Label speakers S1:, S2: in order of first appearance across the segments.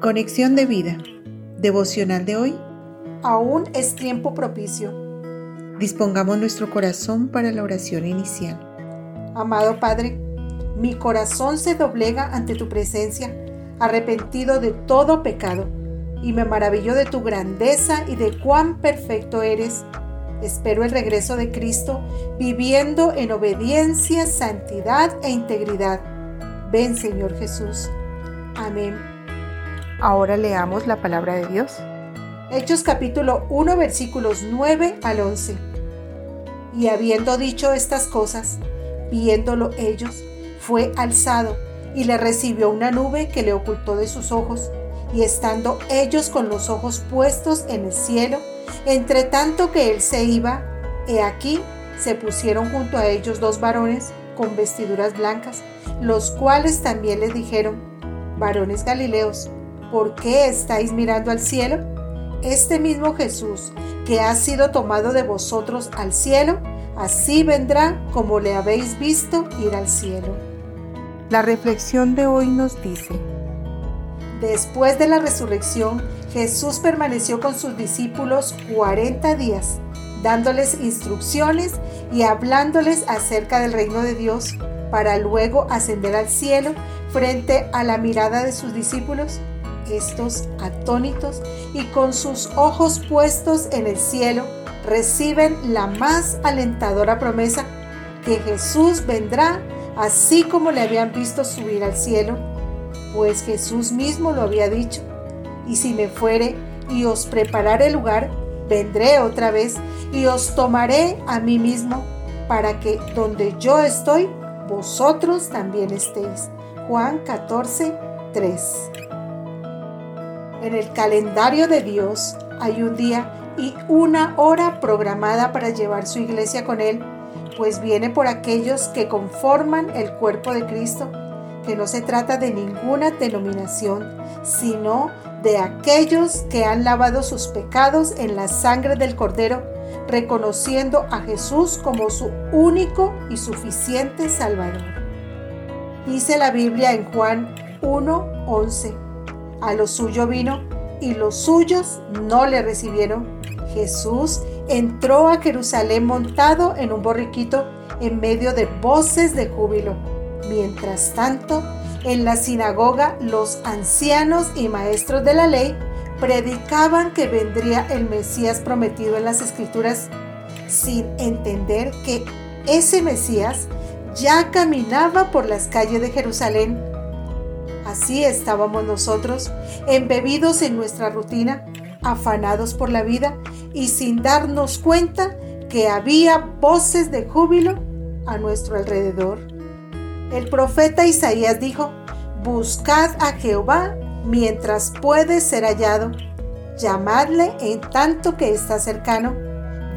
S1: Conexión de vida. Devocional de hoy.
S2: Aún es tiempo propicio.
S1: Dispongamos nuestro corazón para la oración inicial.
S2: Amado Padre, mi corazón se doblega ante tu presencia, arrepentido de todo pecado, y me maravillo de tu grandeza y de cuán perfecto eres. Espero el regreso de Cristo, viviendo en obediencia, santidad e integridad. Ven, Señor Jesús. Amén.
S1: Ahora leamos la palabra de Dios.
S2: Hechos capítulo 1 versículos 9 al 11. Y habiendo dicho estas cosas, viéndolo ellos, fue alzado y le recibió una nube que le ocultó de sus ojos, y estando ellos con los ojos puestos en el cielo, entre tanto que él se iba, he aquí se pusieron junto a ellos dos varones con vestiduras blancas, los cuales también les dijeron, varones galileos, ¿por qué estáis mirando al cielo? Este mismo Jesús, que ha sido tomado de vosotros al cielo, así vendrá como le habéis visto ir al cielo.
S1: La reflexión de hoy nos dice,
S2: Después de la resurrección, Jesús permaneció con sus discípulos 40 días, dándoles instrucciones y hablándoles acerca del reino de Dios, para luego ascender al cielo frente a la mirada de sus discípulos estos atónitos y con sus ojos puestos en el cielo, reciben la más alentadora promesa que Jesús vendrá así como le habían visto subir al cielo, pues Jesús mismo lo había dicho, y si me fuere y os prepararé lugar, vendré otra vez y os tomaré a mí mismo, para que donde yo estoy, vosotros también estéis. Juan 14, 3. En el calendario de Dios hay un día y una hora programada para llevar su iglesia con Él, pues viene por aquellos que conforman el cuerpo de Cristo, que no se trata de ninguna denominación, sino de aquellos que han lavado sus pecados en la sangre del Cordero, reconociendo a Jesús como su único y suficiente Salvador. Dice la Biblia en Juan 1:11 a lo suyo vino y los suyos no le recibieron. Jesús entró a Jerusalén montado en un borriquito en medio de voces de júbilo. Mientras tanto, en la sinagoga los ancianos y maestros de la ley predicaban que vendría el Mesías prometido en las escrituras sin entender que ese Mesías ya caminaba por las calles de Jerusalén Así estábamos nosotros, embebidos en nuestra rutina, afanados por la vida y sin darnos cuenta que había voces de júbilo a nuestro alrededor. El profeta Isaías dijo, Buscad a Jehová mientras puede ser hallado, llamadle en tanto que está cercano,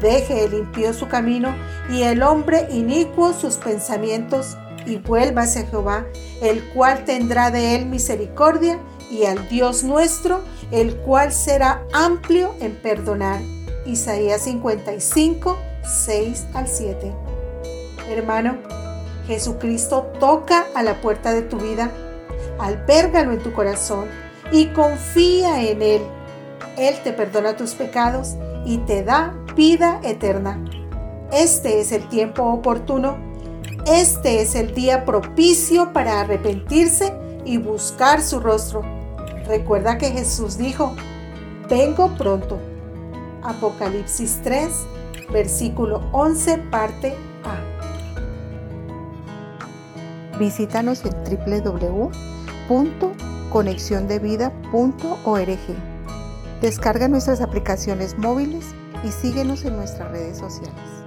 S2: deje el impío su camino y el hombre inicuo sus pensamientos y vuelva hacia Jehová, el cual tendrá de él misericordia, y al Dios nuestro, el cual será amplio en perdonar. Isaías 55, 6 al 7. Hermano, Jesucristo toca a la puerta de tu vida, alpérgalo en tu corazón y confía en Él. Él te perdona tus pecados y te da vida eterna. Este es el tiempo oportuno este es el día propicio para arrepentirse y buscar su rostro. Recuerda que Jesús dijo, vengo pronto. Apocalipsis 3, versículo 11, parte A.
S1: Visítanos en www.conexiondevida.org. Descarga nuestras aplicaciones móviles y síguenos en nuestras redes sociales.